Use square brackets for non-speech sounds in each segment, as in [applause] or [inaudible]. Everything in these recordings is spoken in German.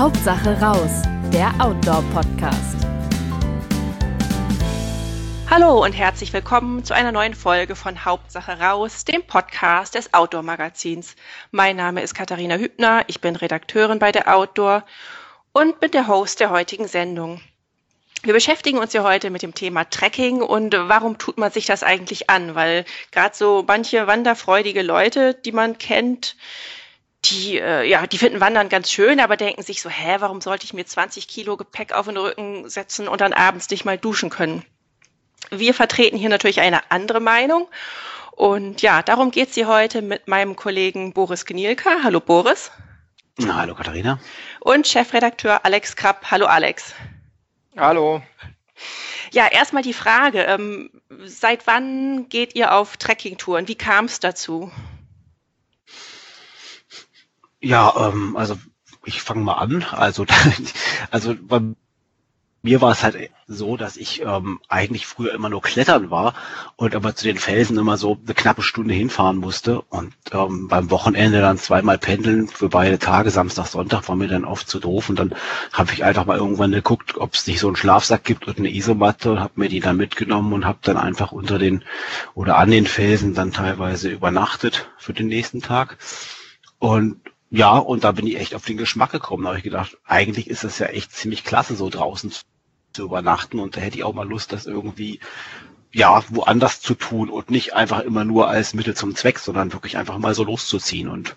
Hauptsache raus, der Outdoor-Podcast. Hallo und herzlich willkommen zu einer neuen Folge von Hauptsache raus, dem Podcast des Outdoor Magazins. Mein Name ist Katharina Hübner, ich bin Redakteurin bei der Outdoor und bin der Host der heutigen Sendung. Wir beschäftigen uns ja heute mit dem Thema Trekking und warum tut man sich das eigentlich an? Weil gerade so manche wanderfreudige Leute, die man kennt, die, äh, ja, die finden Wandern ganz schön, aber denken sich so, hä, warum sollte ich mir 20 Kilo Gepäck auf den Rücken setzen und dann abends nicht mal duschen können? Wir vertreten hier natürlich eine andere Meinung. Und ja, darum geht sie heute mit meinem Kollegen Boris Gnielka. Hallo Boris. Na, hallo Katharina. Und Chefredakteur Alex Krapp. Hallo Alex. Hallo. Ja, erstmal die Frage, ähm, seit wann geht ihr auf Trekkingtouren? Wie kam es dazu? Ja, ähm, also ich fange mal an. Also, [laughs] also bei mir war es halt so, dass ich ähm, eigentlich früher immer nur klettern war und aber zu den Felsen immer so eine knappe Stunde hinfahren musste und ähm, beim Wochenende dann zweimal pendeln für beide Tage, Samstag, Sonntag, war mir dann oft zu doof und dann habe ich einfach mal irgendwann geguckt, ob es nicht so einen Schlafsack gibt und eine Isomatte und habe mir die dann mitgenommen und habe dann einfach unter den oder an den Felsen dann teilweise übernachtet für den nächsten Tag und ja, und da bin ich echt auf den Geschmack gekommen. Da habe ich gedacht, eigentlich ist das ja echt ziemlich klasse, so draußen zu übernachten. Und da hätte ich auch mal Lust, das irgendwie ja woanders zu tun und nicht einfach immer nur als Mittel zum Zweck, sondern wirklich einfach mal so loszuziehen. Und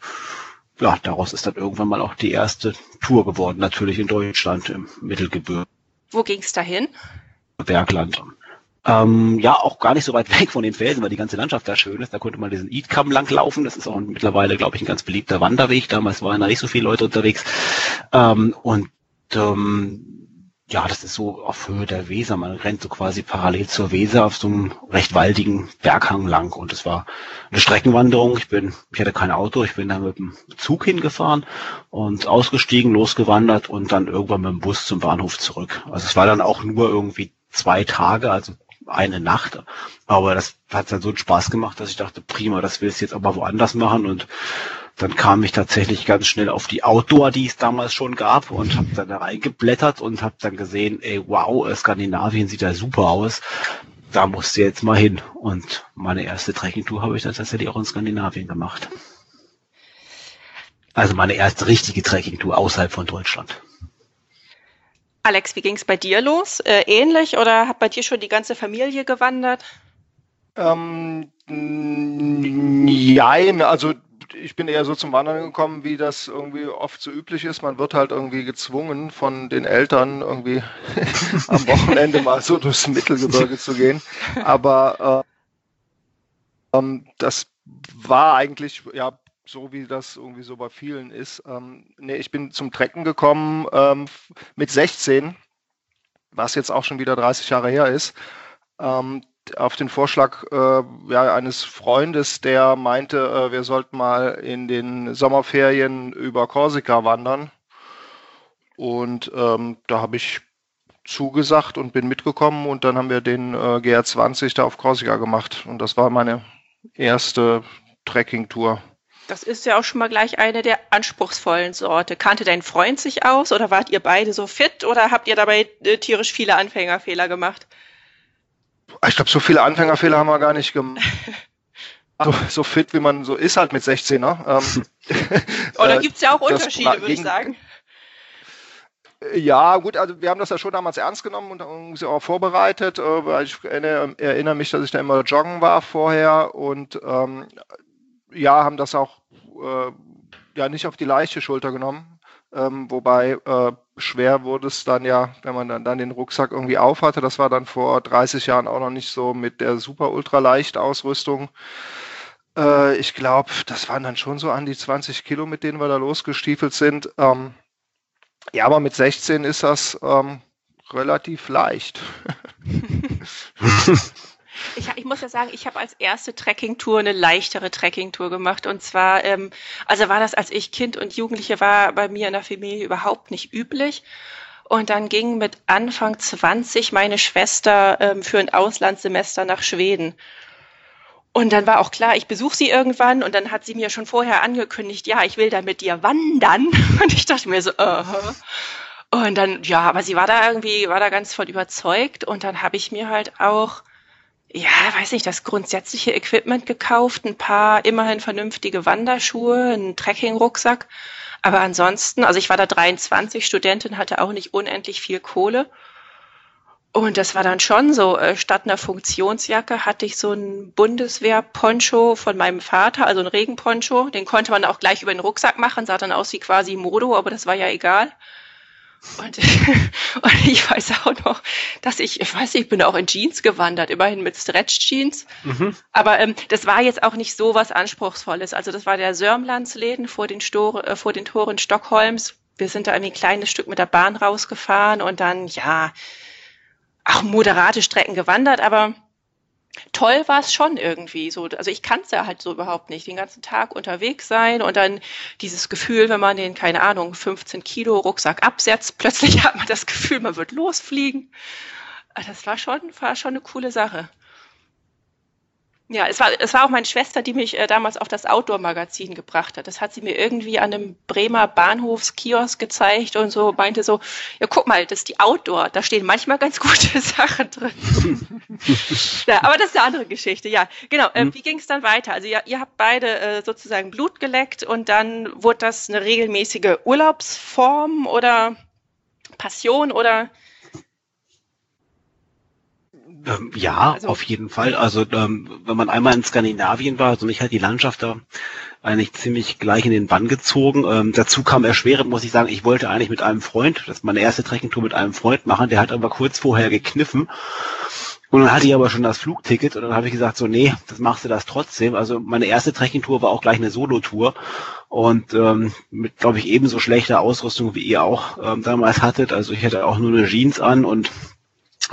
ja, daraus ist dann irgendwann mal auch die erste Tour geworden, natürlich in Deutschland im Mittelgebirge. Wo ging's dahin? Bergland. Ähm, ja, auch gar nicht so weit [laughs] weg von den Felsen, weil die ganze Landschaft da schön ist. Da konnte man diesen Eatkamm langlaufen. Das ist auch mittlerweile, glaube ich, ein ganz beliebter Wanderweg. Damals waren da nicht so viele Leute unterwegs. Ähm, und ähm, ja, das ist so auf Höhe der Weser. Man rennt so quasi parallel zur Weser auf so einem recht waldigen Berghang lang. Und es war eine Streckenwanderung. Ich bin, ich hatte kein Auto. Ich bin da mit dem Zug hingefahren und ausgestiegen, losgewandert und dann irgendwann mit dem Bus zum Bahnhof zurück. Also es war dann auch nur irgendwie zwei Tage, also eine Nacht. Aber das hat dann so einen Spaß gemacht, dass ich dachte, prima, das willst du jetzt aber woanders machen. Und dann kam ich tatsächlich ganz schnell auf die Outdoor, die es damals schon gab und habe dann da reingeblättert und habe dann gesehen, ey, wow, Skandinavien sieht ja super aus. Da musst du jetzt mal hin. Und meine erste Trekkingtour habe ich dann tatsächlich auch in Skandinavien gemacht. Also meine erste richtige Trekkingtour außerhalb von Deutschland. Alex, wie ging es bei dir los? Äh, ähnlich oder hat bei dir schon die ganze Familie gewandert? Ähm, nein, also ich bin eher so zum Wandern gekommen, wie das irgendwie oft so üblich ist. Man wird halt irgendwie gezwungen von den Eltern irgendwie [laughs] am Wochenende mal so durchs Mittelgebirge zu gehen. Aber äh, ähm, das war eigentlich ja so wie das irgendwie so bei vielen ist. Ähm, nee, ich bin zum Trecken gekommen ähm, mit 16, was jetzt auch schon wieder 30 Jahre her ist. Ähm, auf den Vorschlag äh, ja, eines Freundes, der meinte, äh, wir sollten mal in den Sommerferien über Korsika wandern. Und ähm, da habe ich zugesagt und bin mitgekommen und dann haben wir den äh, GR20 da auf Korsika gemacht. Und das war meine erste Trekkingtour. Das ist ja auch schon mal gleich eine der anspruchsvollen Sorte. Kannte dein Freund sich aus oder wart ihr beide so fit oder habt ihr dabei äh, tierisch viele Anfängerfehler gemacht? Ich glaube, so viele Anfängerfehler haben wir gar nicht gemacht. [laughs] so, so, fit, wie man so ist halt mit 16, ne? Ähm, [laughs] oh, da gibt es ja auch Unterschiede, würde ich sagen. Ja, gut, also wir haben das ja schon damals ernst genommen und uns auch vorbereitet, äh, weil ich erinnere, erinnere, mich, dass ich da immer joggen war vorher und ähm, ja, haben das auch äh, ja nicht auf die leichte Schulter genommen. Ähm, wobei äh, schwer wurde es dann ja, wenn man dann, dann den Rucksack irgendwie aufhatte. Das war dann vor 30 Jahren auch noch nicht so mit der super ultra leicht Ausrüstung. Äh, ich glaube, das waren dann schon so an die 20 Kilo, mit denen wir da losgestiefelt sind. Ähm, ja, aber mit 16 ist das ähm, relativ leicht. [laughs] [laughs] Ich, ich muss ja sagen, ich habe als erste Trekkingtour eine leichtere Trekkingtour gemacht. Und zwar, ähm, also war das, als ich Kind und Jugendliche war, bei mir in der Familie überhaupt nicht üblich. Und dann ging mit Anfang 20 meine Schwester ähm, für ein Auslandssemester nach Schweden. Und dann war auch klar, ich besuche sie irgendwann und dann hat sie mir schon vorher angekündigt, ja, ich will da mit dir wandern. [laughs] Und ich dachte mir so, uh. Und dann, ja, aber sie war da irgendwie, war da ganz voll überzeugt und dann habe ich mir halt auch, ja, weiß nicht, das grundsätzliche Equipment gekauft, ein paar immerhin vernünftige Wanderschuhe, einen Trekkingrucksack. Aber ansonsten, also ich war da 23, Studentin, hatte auch nicht unendlich viel Kohle. Und das war dann schon so, äh, statt einer Funktionsjacke hatte ich so ein Bundeswehr-Poncho von meinem Vater, also ein Regenponcho. Den konnte man auch gleich über den Rucksack machen, sah dann aus wie quasi Modo, aber das war ja egal. Und, [laughs] und ich weiß auch noch, dass ich, ich weiß nicht, ich bin auch in Jeans gewandert, immerhin mit Stretch-Jeans. Mhm. Aber ähm, das war jetzt auch nicht so was Anspruchsvolles. Also das war der Sörmlandsläden vor den, Store, äh, vor den Toren Stockholms. Wir sind da irgendwie ein kleines Stück mit der Bahn rausgefahren und dann, ja, auch moderate Strecken gewandert, aber toll war es schon irgendwie so. Also ich kann es ja halt so überhaupt nicht. Den ganzen Tag unterwegs sein und dann dieses Gefühl, wenn man den, keine Ahnung, 15 Kilo Rucksack absetzt, plötzlich [laughs] hat man das Gefühl, man wird losfliegen. Das war schon, war schon eine coole Sache. Ja, es war, es war auch meine Schwester, die mich äh, damals auf das Outdoor-Magazin gebracht hat. Das hat sie mir irgendwie an einem Bremer Bahnhofskiosk gezeigt und so meinte so, ja, guck mal, das ist die Outdoor. Da stehen manchmal ganz gute [laughs] Sachen drin. [laughs] ja, aber das ist eine andere Geschichte. Ja, genau. Äh, mhm. Wie ging es dann weiter? Also ja, ihr habt beide äh, sozusagen Blut geleckt und dann wurde das eine regelmäßige Urlaubsform oder Passion oder ähm, ja, also, auf jeden Fall. Also ähm, wenn man einmal in Skandinavien war, also mich hat die Landschaft da eigentlich ziemlich gleich in den Bann gezogen. Ähm, dazu kam erschwerend, muss ich sagen, ich wollte eigentlich mit einem Freund, das ist meine erste Trekkingtour mit einem Freund machen, der hat aber kurz vorher gekniffen. Und dann hatte ich aber schon das Flugticket und dann habe ich gesagt, so, nee, das machst du das trotzdem. Also meine erste Trekkingtour war auch gleich eine Solo-Tour und ähm, mit, glaube ich, ebenso schlechter Ausrüstung, wie ihr auch ähm, damals hattet. Also ich hatte auch nur eine Jeans an und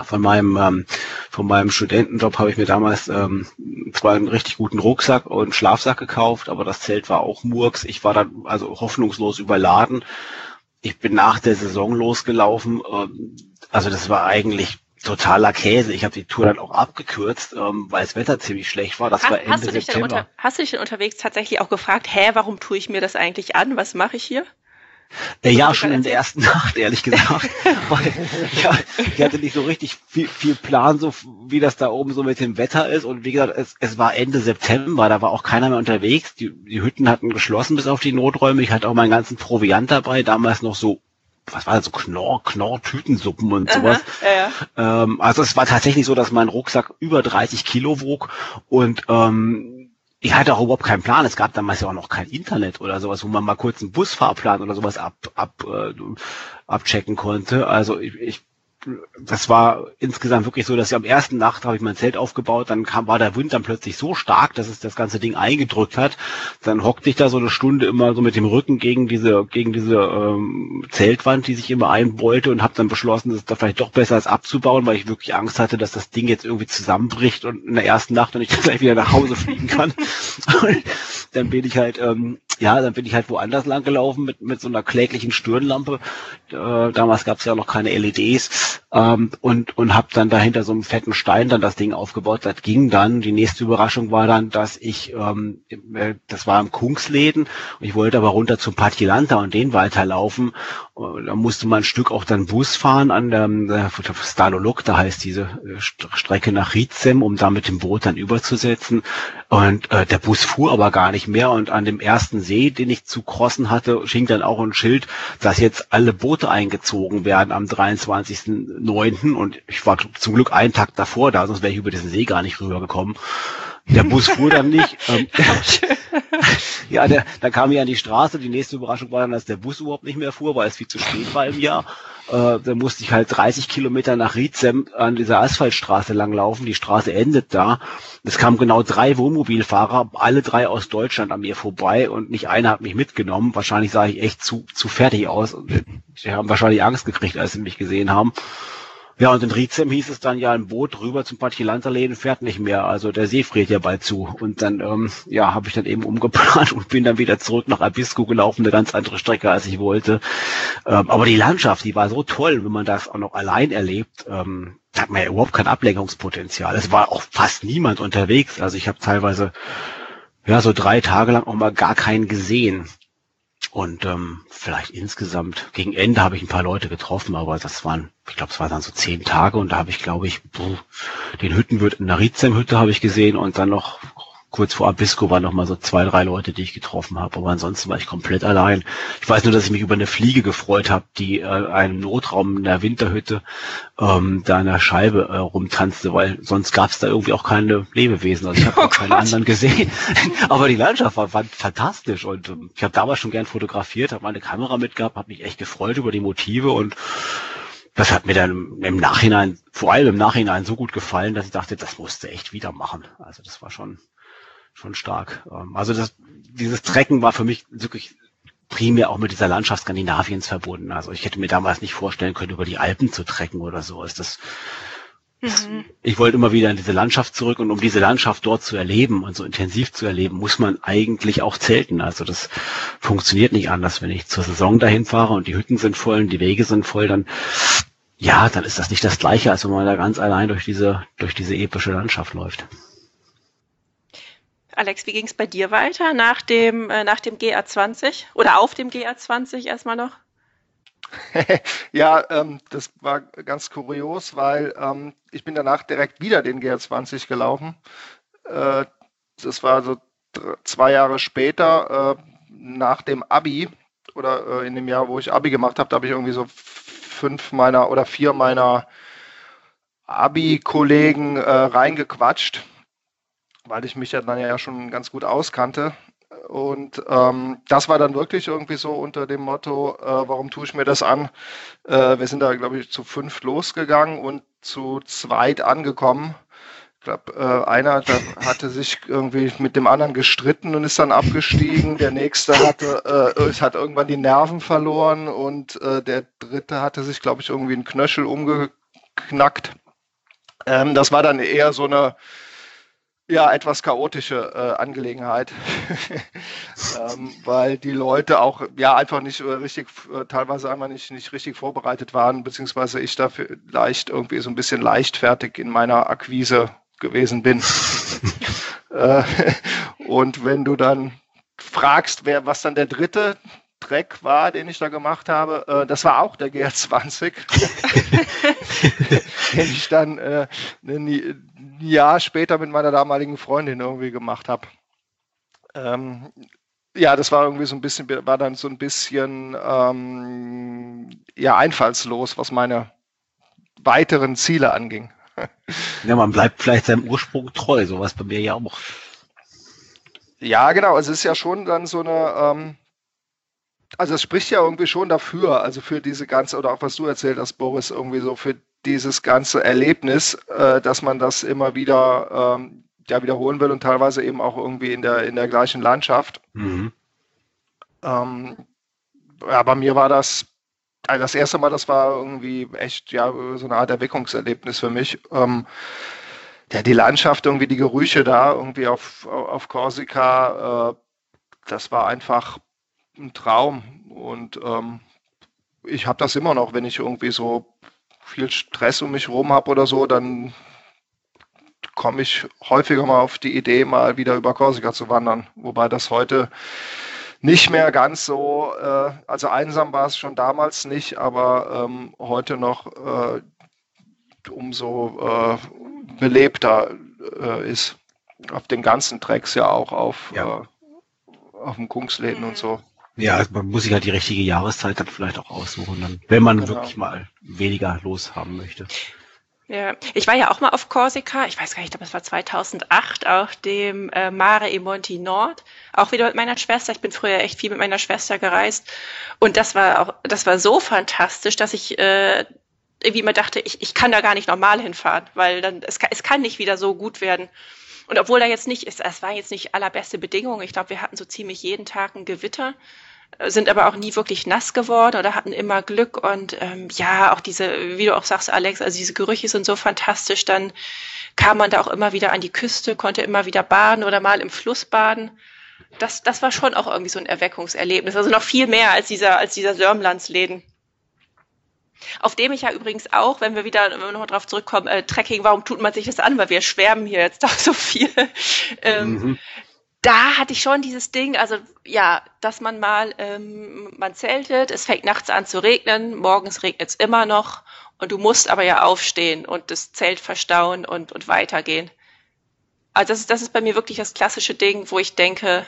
von meinem ähm, von meinem Studentenjob habe ich mir damals ähm, zwar einen richtig guten Rucksack und Schlafsack gekauft, aber das Zelt war auch Murks. Ich war dann also hoffnungslos überladen. Ich bin nach der Saison losgelaufen. Ähm, also das war eigentlich totaler Käse. Ich habe die Tour dann auch abgekürzt, ähm, weil das Wetter ziemlich schlecht war. Das hast, war Ende hast du dich September. Unter, hast du dich denn unterwegs tatsächlich auch gefragt, hä, warum tue ich mir das eigentlich an? Was mache ich hier? Äh, ja, schon in der ersten [laughs] Nacht, ehrlich gesagt. [laughs] Weil ja, ich hatte nicht so richtig viel, viel Plan, so wie das da oben so mit dem Wetter ist. Und wie gesagt, es, es war Ende September, da war auch keiner mehr unterwegs. Die, die Hütten hatten geschlossen bis auf die Noträume. Ich hatte auch meinen ganzen Proviant dabei, damals noch so was war das, so Knorr, Knorr-Tütensuppen und sowas. Aha, ja. ähm, also es war tatsächlich so, dass mein Rucksack über 30 Kilo wog und ähm, ich hatte auch überhaupt keinen Plan. Es gab damals ja auch noch kein Internet oder sowas, wo man mal kurz einen Busfahrplan oder sowas ab, ab, äh, abchecken konnte. Also ich, ich das war insgesamt wirklich so, dass ich am ersten Nacht habe ich mein Zelt aufgebaut, dann kam, war der Wind dann plötzlich so stark, dass es das ganze Ding eingedrückt hat. Dann hockte ich da so eine Stunde immer so mit dem Rücken gegen diese, gegen diese ähm, Zeltwand, die sich immer einbeulte und habe dann beschlossen, dass es da vielleicht doch besser ist abzubauen, weil ich wirklich Angst hatte, dass das Ding jetzt irgendwie zusammenbricht und in der ersten Nacht und ich [laughs] dann gleich wieder nach Hause fliegen kann. [laughs] dann bin ich halt ähm, ja, dann bin ich halt woanders lang gelaufen mit, mit so einer kläglichen Stirnlampe. Äh, damals gab es ja noch keine LEDs ähm, und, und habe dann dahinter so einem fetten Stein dann das Ding aufgebaut. Das ging dann. Die nächste Überraschung war dann, dass ich, ähm, äh, das war im Kungsläden ich wollte aber runter zum Patilanta und den weiterlaufen. Da musste man ein Stück auch dann Bus fahren an der, der Stalolok, da heißt diese äh, Strecke nach Rizem, um da mit dem Boot dann überzusetzen. Und äh, der Bus fuhr aber gar nicht mehr und an dem ersten See, den ich zu crossen hatte, hing dann auch ein Schild, dass jetzt alle Boote eingezogen werden am 23.09. Und ich war zum Glück einen Tag davor da, sonst wäre ich über diesen See gar nicht rübergekommen. Der Bus fuhr dann nicht. [laughs] Ähm, [laughs] ja, der, dann kam ich an die Straße. Die nächste Überraschung war dann, dass der Bus überhaupt nicht mehr fuhr, weil es viel zu spät war im Jahr. Äh, da musste ich halt 30 Kilometer nach Riezem an dieser Asphaltstraße langlaufen. Die Straße endet da. Es kamen genau drei Wohnmobilfahrer, alle drei aus Deutschland an mir vorbei und nicht einer hat mich mitgenommen. Wahrscheinlich sah ich echt zu, zu fertig aus. Die haben wahrscheinlich Angst gekriegt, als sie mich gesehen haben. Ja, und in Rizem hieß es dann ja, ein Boot rüber zum Patilanterläden fährt nicht mehr. Also der See friert ja bald zu. Und dann, ähm, ja, habe ich dann eben umgeplant [laughs] und bin dann wieder zurück nach Abisko gelaufen, eine ganz andere Strecke, als ich wollte. Ähm, aber die Landschaft, die war so toll, wenn man das auch noch allein erlebt. Ähm, da hat man ja überhaupt kein Ablenkungspotenzial. Es war auch fast niemand unterwegs. Also ich habe teilweise ja so drei Tage lang auch mal gar keinen gesehen. Und ähm, vielleicht insgesamt, gegen Ende habe ich ein paar Leute getroffen, aber das waren, ich glaube, es waren dann so zehn Tage und da habe ich, glaube ich, den Hüttenwirt in der Rizem-Hütte habe ich gesehen und dann noch kurz vor Abisko waren noch mal so zwei, drei Leute, die ich getroffen habe, aber ansonsten war ich komplett allein. Ich weiß nur, dass ich mich über eine Fliege gefreut habe, die äh, einen Notraum in der Winterhütte ähm, da in der Scheibe äh, rumtanzte, weil sonst gab es da irgendwie auch keine Lebewesen. Also ich habe oh keine anderen gesehen. [laughs] aber die Landschaft war, war fantastisch und ähm, ich habe damals schon gern fotografiert, habe meine Kamera mitgehabt, habe mich echt gefreut über die Motive und das hat mir dann im Nachhinein, vor allem im Nachhinein so gut gefallen, dass ich dachte, das musste echt wieder machen. Also das war schon schon stark. Ähm, also das, dieses Trecken war für mich wirklich primär auch mit dieser Landschaft Skandinaviens verbunden. Also ich hätte mir damals nicht vorstellen können, über die Alpen zu trecken oder so. Ist das, mhm. Ich wollte immer wieder in diese Landschaft zurück und um diese Landschaft dort zu erleben und so intensiv zu erleben, muss man eigentlich auch zelten. Also das funktioniert nicht anders. Wenn ich zur Saison dahin fahre und die Hütten sind voll und die Wege sind voll, dann ja, dann ist das nicht das Gleiche, als wenn man da ganz allein durch diese, durch diese epische Landschaft läuft. Alex, wie ging es bei dir weiter nach dem, äh, nach dem GA20 oder auf dem GA20 erstmal noch? [laughs] ja, ähm, das war ganz kurios, weil ähm, ich bin danach direkt wieder den GA20 gelaufen. Äh, das war so zwei Jahre später, äh, nach dem Abi oder äh, in dem Jahr, wo ich Abi gemacht habe, da habe ich irgendwie so fünf meiner oder vier meiner Abi-Kollegen äh, reingequatscht weil ich mich ja dann ja schon ganz gut auskannte. Und ähm, das war dann wirklich irgendwie so unter dem Motto, äh, warum tue ich mir das an? Äh, wir sind da, glaube ich, zu fünf losgegangen und zu zweit angekommen. Ich glaube, äh, einer hatte sich irgendwie mit dem anderen gestritten und ist dann abgestiegen. Der nächste hatte, äh, hat irgendwann die Nerven verloren und äh, der dritte hatte sich, glaube ich, irgendwie einen Knöchel umgeknackt. Ähm, das war dann eher so eine ja, etwas chaotische äh, Angelegenheit, [laughs] ähm, weil die Leute auch ja einfach nicht äh, richtig, äh, teilweise einfach nicht, nicht richtig vorbereitet waren, beziehungsweise ich dafür leicht irgendwie so ein bisschen leichtfertig in meiner Akquise gewesen bin. [laughs] äh, [laughs] und wenn du dann fragst, wer, was dann der dritte Track war, den ich da gemacht habe, äh, das war auch der GR20, [laughs] den ich dann äh, ein Jahr später mit meiner damaligen Freundin irgendwie gemacht habe. Ähm, ja, das war irgendwie so ein bisschen, war dann so ein bisschen ähm, ja, einfallslos, was meine weiteren Ziele anging. [laughs] ja, man bleibt vielleicht seinem Ursprung treu, sowas bei mir ja auch. Ja, genau. Es ist ja schon dann so eine, ähm, also es spricht ja irgendwie schon dafür, also für diese ganze, oder auch was du erzählt hast, Boris, irgendwie so für dieses ganze Erlebnis, äh, dass man das immer wieder ähm, ja, wiederholen will und teilweise eben auch irgendwie in der, in der gleichen Landschaft. Mhm. Ähm, ja, bei mir war das, also das erste Mal, das war irgendwie echt ja so eine Art Erweckungserlebnis für mich. Ähm, ja, die Landschaft, irgendwie die Gerüche da, irgendwie auf, auf Korsika, äh, das war einfach ein Traum. Und ähm, ich habe das immer noch, wenn ich irgendwie so viel Stress um mich rum habe oder so, dann komme ich häufiger mal auf die Idee, mal wieder über Korsika zu wandern. Wobei das heute nicht mehr ganz so, äh, also einsam war es schon damals nicht, aber ähm, heute noch äh, umso äh, belebter äh, ist. Auf den ganzen Tracks ja auch auf, ja. Äh, auf dem Kungsläden und so. Ja, also man muss sich halt die richtige Jahreszeit dann vielleicht auch aussuchen, dann, wenn man genau. wirklich mal weniger los haben möchte. Ja, ich war ja auch mal auf Korsika, ich weiß gar nicht, ob es war 2008 auf dem äh, Mare e Monti Nord, auch wieder mit meiner Schwester. Ich bin früher echt viel mit meiner Schwester gereist und das war auch, das war so fantastisch, dass ich äh, irgendwie immer dachte, ich, ich kann da gar nicht normal hinfahren, weil dann es kann, es kann nicht wieder so gut werden. Und obwohl da jetzt nicht, es, es war jetzt nicht allerbeste Bedingungen, ich glaube, wir hatten so ziemlich jeden Tag ein Gewitter sind aber auch nie wirklich nass geworden oder hatten immer Glück und ähm, ja, auch diese, wie du auch sagst, Alex, also diese Gerüche sind so fantastisch, dann kam man da auch immer wieder an die Küste, konnte immer wieder baden oder mal im Fluss baden. Das, das war schon auch irgendwie so ein Erweckungserlebnis, also noch viel mehr als dieser, als dieser Sörmlandsläden. Auf dem ich ja übrigens auch, wenn wir wieder wenn wir nochmal drauf zurückkommen, äh, Trekking, warum tut man sich das an? Weil wir schwärmen hier jetzt doch so viel. [laughs] ähm, mhm da hatte ich schon dieses Ding, also ja, dass man mal, ähm, man zeltet, es fängt nachts an zu regnen, morgens regnet es immer noch und du musst aber ja aufstehen und das Zelt verstauen und, und weitergehen. Also das ist, das ist bei mir wirklich das klassische Ding, wo ich denke,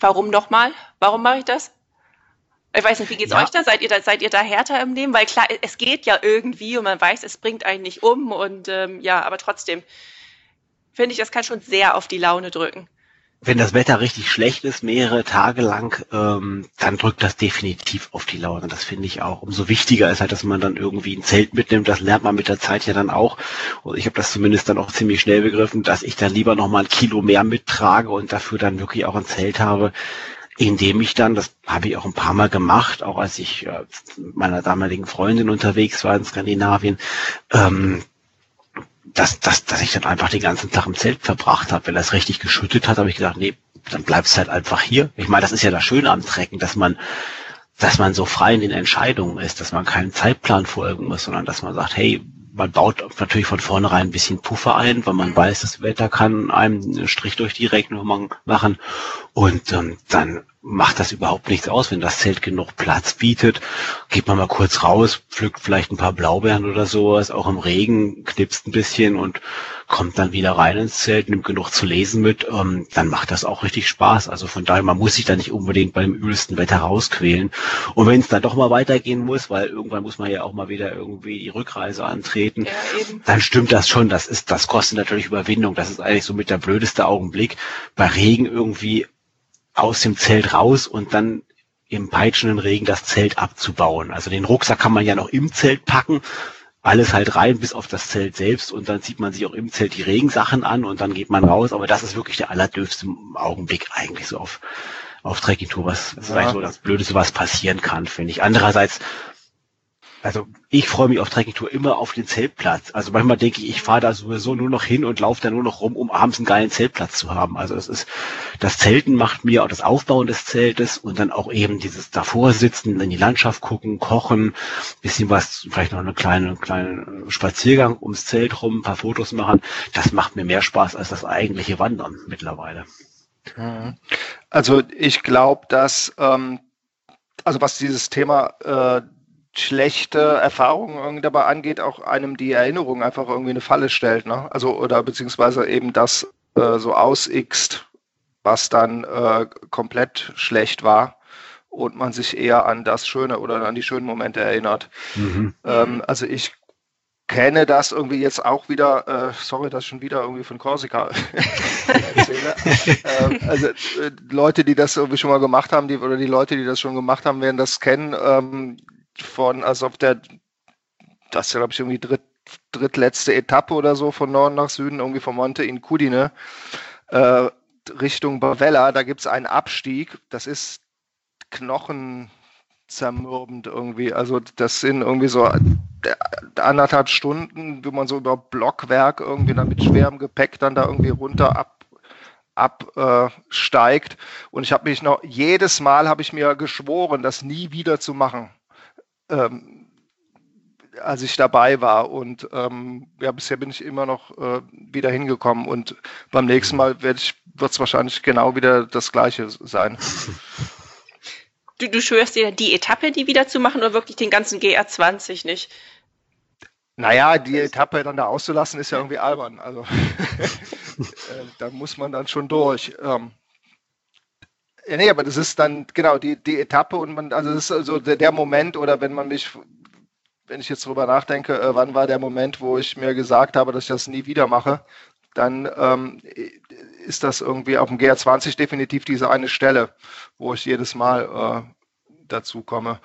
warum nochmal? Warum mache ich das? Ich weiß nicht, wie geht's ja. euch da? Seid ihr da, seid ihr da härter im Leben? Weil klar, es geht ja irgendwie und man weiß, es bringt einen nicht um und ähm, ja, aber trotzdem finde ich, das kann schon sehr auf die Laune drücken wenn das Wetter richtig schlecht ist, mehrere Tage lang, ähm, dann drückt das definitiv auf die Laune. Das finde ich auch. Umso wichtiger ist halt, dass man dann irgendwie ein Zelt mitnimmt. Das lernt man mit der Zeit ja dann auch. Und ich habe das zumindest dann auch ziemlich schnell begriffen, dass ich dann lieber noch mal ein Kilo mehr mittrage und dafür dann wirklich auch ein Zelt habe, indem ich dann, das habe ich auch ein paar Mal gemacht, auch als ich äh, mit meiner damaligen Freundin unterwegs war in Skandinavien, ähm, dass, dass, dass ich dann einfach den ganzen Tag im Zelt verbracht habe. Wenn das richtig geschüttet hat, habe ich gesagt, nee, dann bleibst halt einfach hier. Ich meine, das ist ja das Schöne am Trecken, dass man, dass man so frei in den Entscheidungen ist, dass man keinen Zeitplan folgen muss, sondern dass man sagt, hey, man baut natürlich von vornherein ein bisschen Puffer ein, weil man weiß, das Wetter kann einem einen Strich durch die Rechnung machen. Und ähm, dann macht das überhaupt nichts aus, wenn das Zelt genug Platz bietet. Geht man mal kurz raus, pflückt vielleicht ein paar Blaubeeren oder sowas, auch im Regen, knipst ein bisschen und kommt dann wieder rein ins Zelt, nimmt genug zu lesen mit, ähm, dann macht das auch richtig Spaß. Also von daher, man muss sich da nicht unbedingt beim übelsten Wetter rausquälen. Und wenn es dann doch mal weitergehen muss, weil irgendwann muss man ja auch mal wieder irgendwie die Rückreise antreten, ja, dann stimmt das schon. Das ist, das kostet natürlich Überwindung. Das ist eigentlich so mit der blödeste Augenblick. Bei Regen irgendwie aus dem Zelt raus und dann im peitschenden Regen das Zelt abzubauen. Also den Rucksack kann man ja noch im Zelt packen, alles halt rein bis auf das Zelt selbst und dann zieht man sich auch im Zelt die Regensachen an und dann geht man raus. Aber das ist wirklich der allerdürfste Augenblick eigentlich so auf, auf Trekkingtour, was, was ja. vielleicht so das Blödeste, was passieren kann, finde ich. Andererseits also ich freue mich auf Trekkingtour immer auf den Zeltplatz. Also manchmal denke ich, ich fahre da sowieso nur noch hin und laufe da nur noch rum, um abends einen geilen Zeltplatz zu haben. Also es ist das Zelten macht mir auch das Aufbauen des Zeltes und dann auch eben dieses davor sitzen, in die Landschaft gucken, kochen, bisschen was, vielleicht noch eine kleine kleine Spaziergang ums Zelt rum, ein paar Fotos machen. Das macht mir mehr Spaß als das eigentliche Wandern mittlerweile. Mhm. Also ich glaube, dass ähm, also was dieses Thema äh, schlechte Erfahrungen irgendwie dabei angeht, auch einem die Erinnerung einfach irgendwie eine Falle stellt, ne? Also oder beziehungsweise eben das äh, so ausixt, was dann äh, komplett schlecht war und man sich eher an das Schöne oder an die schönen Momente erinnert. Mhm. Ähm, also ich kenne das irgendwie jetzt auch wieder, äh, sorry, ich schon wieder irgendwie von Korsika [laughs] erzähle. ähm, also äh, Leute, die das irgendwie schon mal gemacht haben, die, oder die Leute, die das schon gemacht haben, werden das kennen. Ähm, von, also auf der, das ist ja, glaube ich, irgendwie dritt, drittletzte Etappe oder so von Norden nach Süden, irgendwie von Monte in Cudine, äh, Richtung Bavella, da gibt es einen Abstieg, das ist knochenzermürbend irgendwie. Also das sind irgendwie so anderthalb Stunden, wie man so über Blockwerk irgendwie dann mit schwerem Gepäck dann da irgendwie runter ab absteigt. Äh, und ich habe mich noch, jedes Mal habe ich mir geschworen, das nie wieder zu machen ähm, als ich dabei war. Und ähm, ja, bisher bin ich immer noch äh, wieder hingekommen. Und beim nächsten Mal wird es wahrscheinlich genau wieder das Gleiche sein. Du, du schwörst dir die Etappe, die wieder zu machen oder wirklich den ganzen GR20 nicht? Naja, die Etappe dann da auszulassen, ist ja irgendwie albern. Also [laughs] äh, da muss man dann schon durch. Ähm, ja, nee, aber das ist dann genau die, die Etappe und man, also das ist also der, Moment oder wenn man mich, wenn ich jetzt drüber nachdenke, äh, wann war der Moment, wo ich mir gesagt habe, dass ich das nie wieder mache, dann ähm, ist das irgendwie auf dem GR20 definitiv diese eine Stelle, wo ich jedes Mal äh, dazu komme.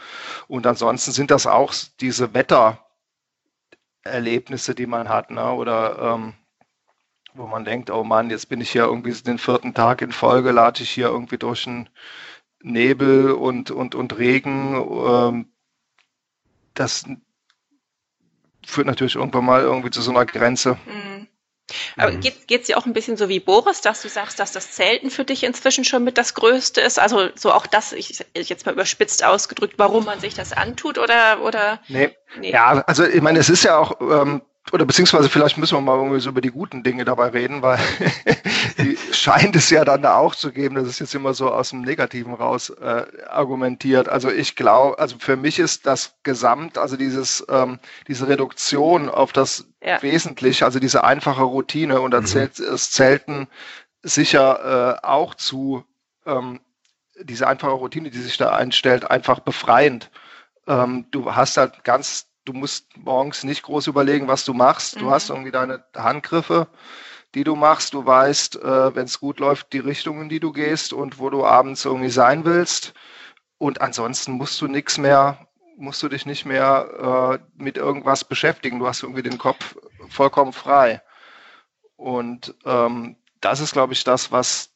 Und ansonsten sind das auch diese Wettererlebnisse, die man hat, ne? oder ähm, wo man denkt, oh Mann, jetzt bin ich hier irgendwie den vierten Tag in Folge, lade ich hier irgendwie durch ein Nebel und, und, und Regen, ähm, das führt natürlich irgendwann mal irgendwie zu so einer Grenze. Mhm. Aber mhm. geht es dir auch ein bisschen so wie Boris, dass du sagst, dass das Zelten für dich inzwischen schon mit das Größte ist? Also so auch das, ich, ich jetzt mal überspitzt ausgedrückt, warum man sich das antut oder oder? Nee. nee. Ja, also ich meine, es ist ja auch ähm, oder beziehungsweise vielleicht müssen wir mal irgendwie so über die guten Dinge dabei reden, weil [laughs] die scheint es ja dann da auch zu geben. Das ist jetzt immer so aus dem Negativen raus äh, argumentiert. Also ich glaube, also für mich ist das Gesamt, also dieses, ähm, diese Reduktion auf das ja. Wesentliche, also diese einfache Routine und da mhm. zählt es Zelten sicher äh, auch zu ähm, diese einfache Routine, die sich da einstellt, einfach befreiend. Ähm, du hast halt ganz du musst morgens nicht groß überlegen, was du machst. Du mhm. hast irgendwie deine Handgriffe, die du machst. Du weißt, äh, wenn es gut läuft, die Richtungen, die du gehst und wo du abends irgendwie sein willst. Und ansonsten musst du nichts mehr, musst du dich nicht mehr äh, mit irgendwas beschäftigen. Du hast irgendwie den Kopf vollkommen frei. Und ähm, das ist, glaube ich, das, was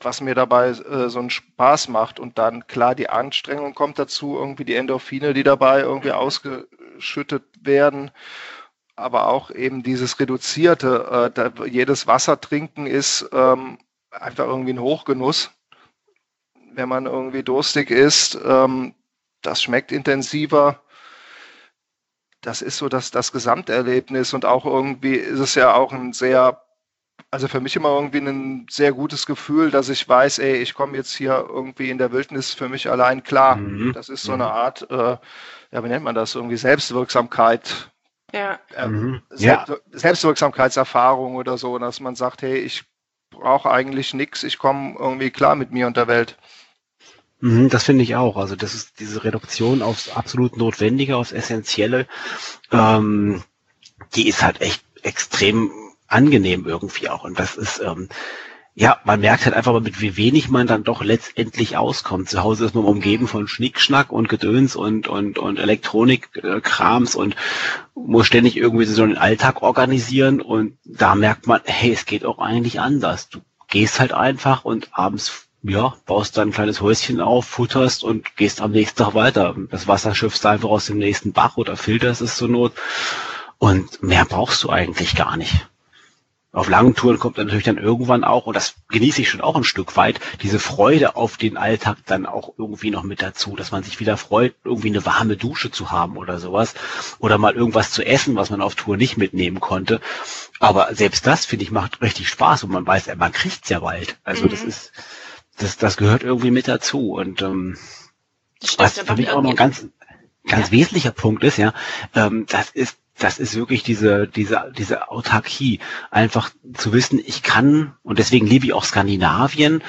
was mir dabei äh, so einen Spaß macht. Und dann klar, die Anstrengung kommt dazu, irgendwie die Endorphine, die dabei irgendwie ausgeschüttet werden. Aber auch eben dieses Reduzierte, äh, jedes Wasser trinken ist ähm, einfach irgendwie ein Hochgenuss. Wenn man irgendwie durstig ist, ähm, das schmeckt intensiver das ist so das, das Gesamterlebnis und auch irgendwie ist es ja auch ein sehr also für mich immer irgendwie ein sehr gutes Gefühl, dass ich weiß, ey, ich komme jetzt hier irgendwie in der Wildnis für mich allein klar. Mhm. Das ist so eine mhm. Art, äh, ja, wie nennt man das, irgendwie Selbstwirksamkeit. Ja. Äh, mhm. Selbst, ja. Selbstwirksamkeitserfahrung oder so, dass man sagt, hey, ich brauche eigentlich nichts, ich komme irgendwie klar mit mir und der Welt. Mhm, das finde ich auch. Also das ist diese Reduktion aufs absolut Notwendige, aufs Essentielle, ähm, die ist halt echt extrem angenehm irgendwie auch. Und das ist, ähm, ja, man merkt halt einfach mal, mit wie wenig man dann doch letztendlich auskommt. Zu Hause ist man umgeben von Schnickschnack und Gedöns und, und, und Elektronikkrams und muss ständig irgendwie so einen Alltag organisieren und da merkt man, hey, es geht auch eigentlich anders. Du gehst halt einfach und abends ja, baust dann ein kleines Häuschen auf, futterst und gehst am nächsten Tag weiter. Das Wasser schiffst einfach aus dem nächsten Bach oder filterst es zur Not. Und mehr brauchst du eigentlich gar nicht. Auf langen Touren kommt dann natürlich dann irgendwann auch, und das genieße ich schon auch ein Stück weit, diese Freude auf den Alltag dann auch irgendwie noch mit dazu, dass man sich wieder freut, irgendwie eine warme Dusche zu haben oder sowas. Oder mal irgendwas zu essen, was man auf Tour nicht mitnehmen konnte. Aber selbst das, finde ich, macht richtig Spaß und man weiß, man kriegt's ja bald. Also mhm. das ist, das, das gehört irgendwie mit dazu. Und ähm, was für mich auch noch ein ganz, ganz ja. wesentlicher Punkt ist, ja, ähm, das ist das ist wirklich diese, diese, diese Autarkie. Einfach zu wissen, ich kann, und deswegen liebe ich auch Skandinavien,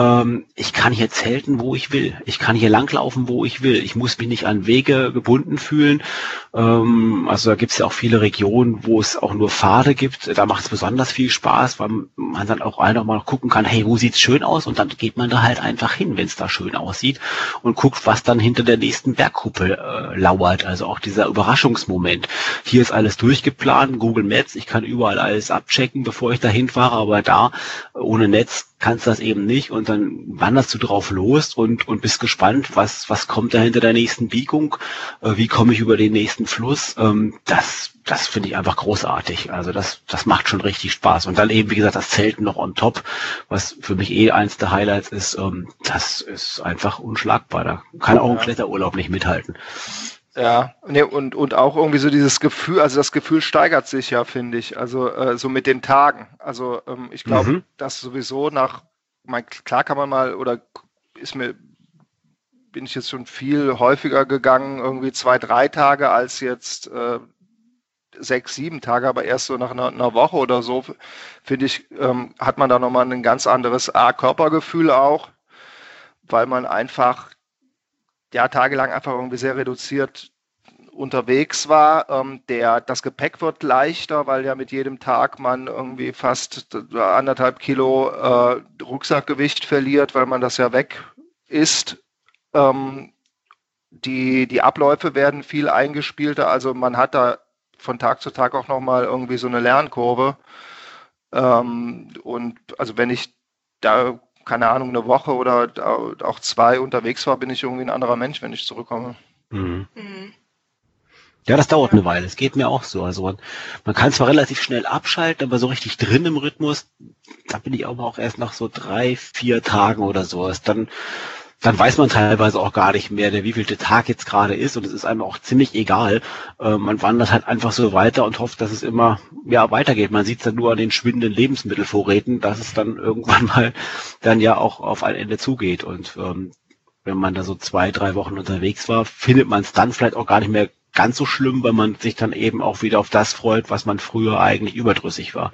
ähm, ich kann hier zelten, wo ich will. Ich kann hier langlaufen, wo ich will. Ich muss mich nicht an Wege gebunden fühlen. Ähm, also da gibt es ja auch viele Regionen, wo es auch nur Pfade gibt. Da macht es besonders viel Spaß, weil man dann auch einfach mal gucken kann, hey, wo sieht's schön aus? Und dann geht man da halt einfach hin, wenn es da schön aussieht und guckt, was dann hinter der nächsten Bergkuppel äh, lauert. Also auch dieser Überraschungsmoment. Hier ist alles durchgeplant, Google Maps, ich kann überall alles abchecken, bevor ich dahin fahre, aber da ohne Netz kannst das eben nicht und dann wanderst du drauf los und, und bist gespannt, was, was kommt da hinter der nächsten Biegung, äh, wie komme ich über den nächsten Fluss. Ähm, das das finde ich einfach großartig. Also das, das macht schon richtig Spaß. Und dann eben, wie gesagt, das Zelten noch on top, was für mich eh eins der Highlights ist, ähm, das ist einfach unschlagbar. Da kann auch ein Kletterurlaub nicht mithalten. Ja, nee, und, und auch irgendwie so dieses Gefühl, also das Gefühl steigert sich ja, finde ich, also äh, so mit den Tagen. Also ähm, ich glaube, mhm. dass sowieso nach, mein, klar kann man mal, oder ist mir, bin ich jetzt schon viel häufiger gegangen, irgendwie zwei, drei Tage als jetzt äh, sechs, sieben Tage, aber erst so nach einer, einer Woche oder so, finde ich, ähm, hat man da nochmal ein ganz anderes A-Körpergefühl auch, weil man einfach ja, tagelang einfach irgendwie sehr reduziert unterwegs war. Ähm, der, das Gepäck wird leichter, weil ja mit jedem Tag man irgendwie fast anderthalb Kilo äh, Rucksackgewicht verliert, weil man das ja weg ist. Ähm, die, die Abläufe werden viel eingespielter, also man hat da von Tag zu Tag auch nochmal irgendwie so eine Lernkurve. Ähm, und also wenn ich da keine Ahnung, eine Woche oder auch zwei unterwegs war, bin ich irgendwie ein anderer Mensch, wenn ich zurückkomme. Mhm. Mhm. Ja, das dauert eine Weile. Es geht mir auch so. Also man, man kann zwar relativ schnell abschalten, aber so richtig drin im Rhythmus, da bin ich aber auch erst nach so drei, vier Tagen oder sowas. Dann, dann weiß man teilweise auch gar nicht mehr, der wievielte Tag jetzt gerade ist und es ist einem auch ziemlich egal. Äh, man wandert halt einfach so weiter und hofft, dass es immer ja weitergeht. Man sieht es dann nur an den schwindenden Lebensmittelvorräten, dass es dann [laughs] irgendwann mal dann ja auch auf ein Ende zugeht. Und ähm, wenn man da so zwei, drei Wochen unterwegs war, findet man es dann vielleicht auch gar nicht mehr ganz so schlimm, weil man sich dann eben auch wieder auf das freut, was man früher eigentlich überdrüssig war.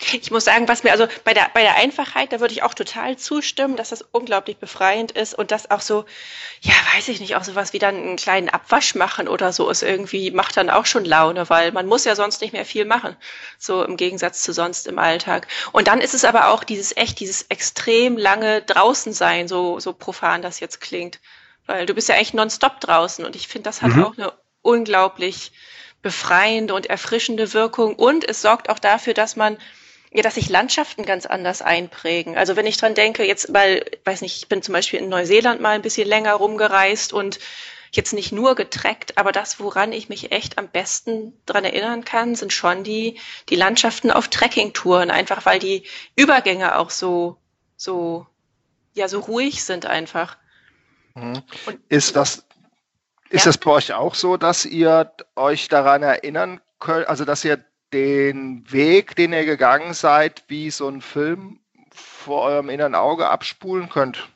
Ich muss sagen, was mir also bei der, bei der Einfachheit, da würde ich auch total zustimmen, dass das unglaublich befreiend ist und das auch so, ja, weiß ich nicht, auch sowas wie dann einen kleinen Abwasch machen oder so ist irgendwie, macht dann auch schon Laune, weil man muss ja sonst nicht mehr viel machen. So im Gegensatz zu sonst im Alltag. Und dann ist es aber auch dieses echt, dieses extrem lange draußen sein, so, so profan das jetzt klingt. Weil du bist ja eigentlich nonstop draußen und ich finde, das hat mhm. auch eine unglaublich befreiende und erfrischende Wirkung und es sorgt auch dafür, dass man ja, dass sich Landschaften ganz anders einprägen. Also wenn ich dran denke, jetzt, weil, weiß nicht, ich bin zum Beispiel in Neuseeland mal ein bisschen länger rumgereist und jetzt nicht nur getreckt, aber das, woran ich mich echt am besten dran erinnern kann, sind schon die, die Landschaften auf Trekkingtouren, einfach weil die Übergänge auch so, so, ja, so ruhig sind einfach. Mhm. Ist das, ist ja. das bei euch auch so, dass ihr euch daran erinnern könnt, also dass ihr den Weg, den ihr gegangen seid, wie so ein Film vor eurem inneren Auge abspulen könnt?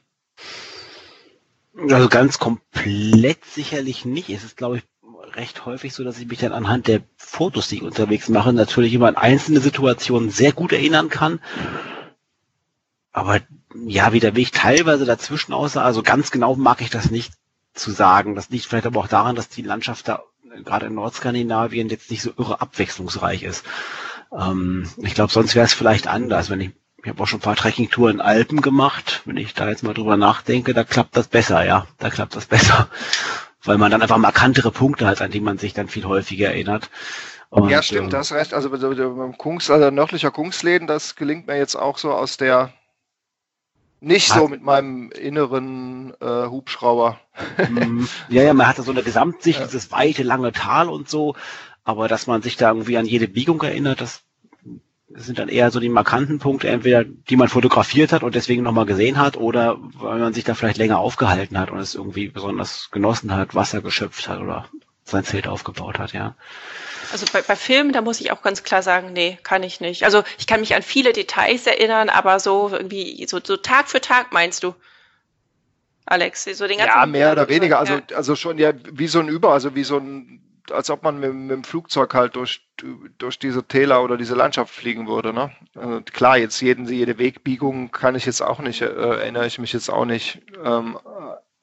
Also ganz komplett sicherlich nicht. Es ist, glaube ich, recht häufig so, dass ich mich dann anhand der Fotos, die ich unterwegs mache, natürlich immer an einzelne Situationen sehr gut erinnern kann. Aber ja, wie der Weg teilweise dazwischen aussah, also ganz genau mag ich das nicht zu sagen. Das liegt vielleicht aber auch daran, dass die Landschaft da gerade in Nordskandinavien jetzt nicht so irre abwechslungsreich ist. Ähm, ich glaube, sonst wäre es vielleicht anders, wenn ich ich habe auch schon ein paar Trekkingtouren in Alpen gemacht. Wenn ich da jetzt mal drüber nachdenke, da klappt das besser, ja. Da klappt das [laughs] besser. Weil man dann einfach markantere Punkte hat, an die man sich dann viel häufiger erinnert. Und, ja, stimmt, äh, das recht. Also beim Kungs, also nördlicher Kungsläden, das gelingt mir jetzt auch so aus der nicht so mit meinem inneren äh, Hubschrauber. Mhm. ja, ja, man hatte so eine Gesamtsicht, ja. dieses weite, lange Tal und so, aber dass man sich da irgendwie an jede Biegung erinnert, das, das sind dann eher so die markanten Punkte, entweder die man fotografiert hat und deswegen nochmal gesehen hat, oder weil man sich da vielleicht länger aufgehalten hat und es irgendwie besonders genossen hat, Wasser geschöpft hat oder sein Zelt aufgebaut hat, ja. Also bei, bei Filmen, da muss ich auch ganz klar sagen, nee, kann ich nicht. Also ich kann mich an viele Details erinnern, aber so irgendwie, so, so Tag für Tag meinst du? Alex, so den ganzen Ja, mehr oder weniger. Also, ja. also schon ja wie so ein Über, also wie so ein, als ob man mit, mit dem Flugzeug halt durch, durch diese Täler oder diese Landschaft fliegen würde. Ne? Also klar, jetzt jeden, jede Wegbiegung kann ich jetzt auch nicht, äh, erinnere ich mich jetzt auch nicht. Ähm,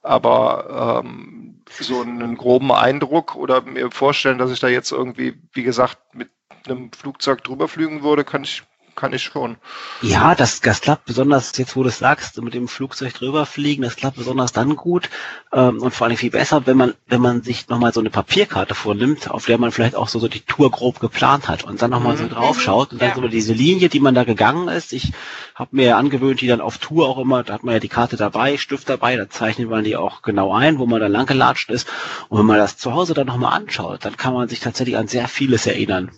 aber ähm, so einen groben Eindruck oder mir vorstellen, dass ich da jetzt irgendwie, wie gesagt, mit einem Flugzeug drüber fliegen würde, kann ich kann ich schon. Ja, das, das klappt besonders, jetzt wo du es sagst, mit dem Flugzeug drüber fliegen, das klappt besonders dann gut ähm, und vor allem viel besser, wenn man, wenn man sich nochmal so eine Papierkarte vornimmt, auf der man vielleicht auch so, so die Tour grob geplant hat und dann nochmal mhm. so draufschaut und dann ja. so diese Linie, die man da gegangen ist. Ich habe mir angewöhnt, die dann auf Tour auch immer, da hat man ja die Karte dabei, Stift dabei, da zeichnet man die auch genau ein, wo man dann lang gelatscht ist. Und wenn man das zu Hause dann nochmal anschaut, dann kann man sich tatsächlich an sehr vieles erinnern.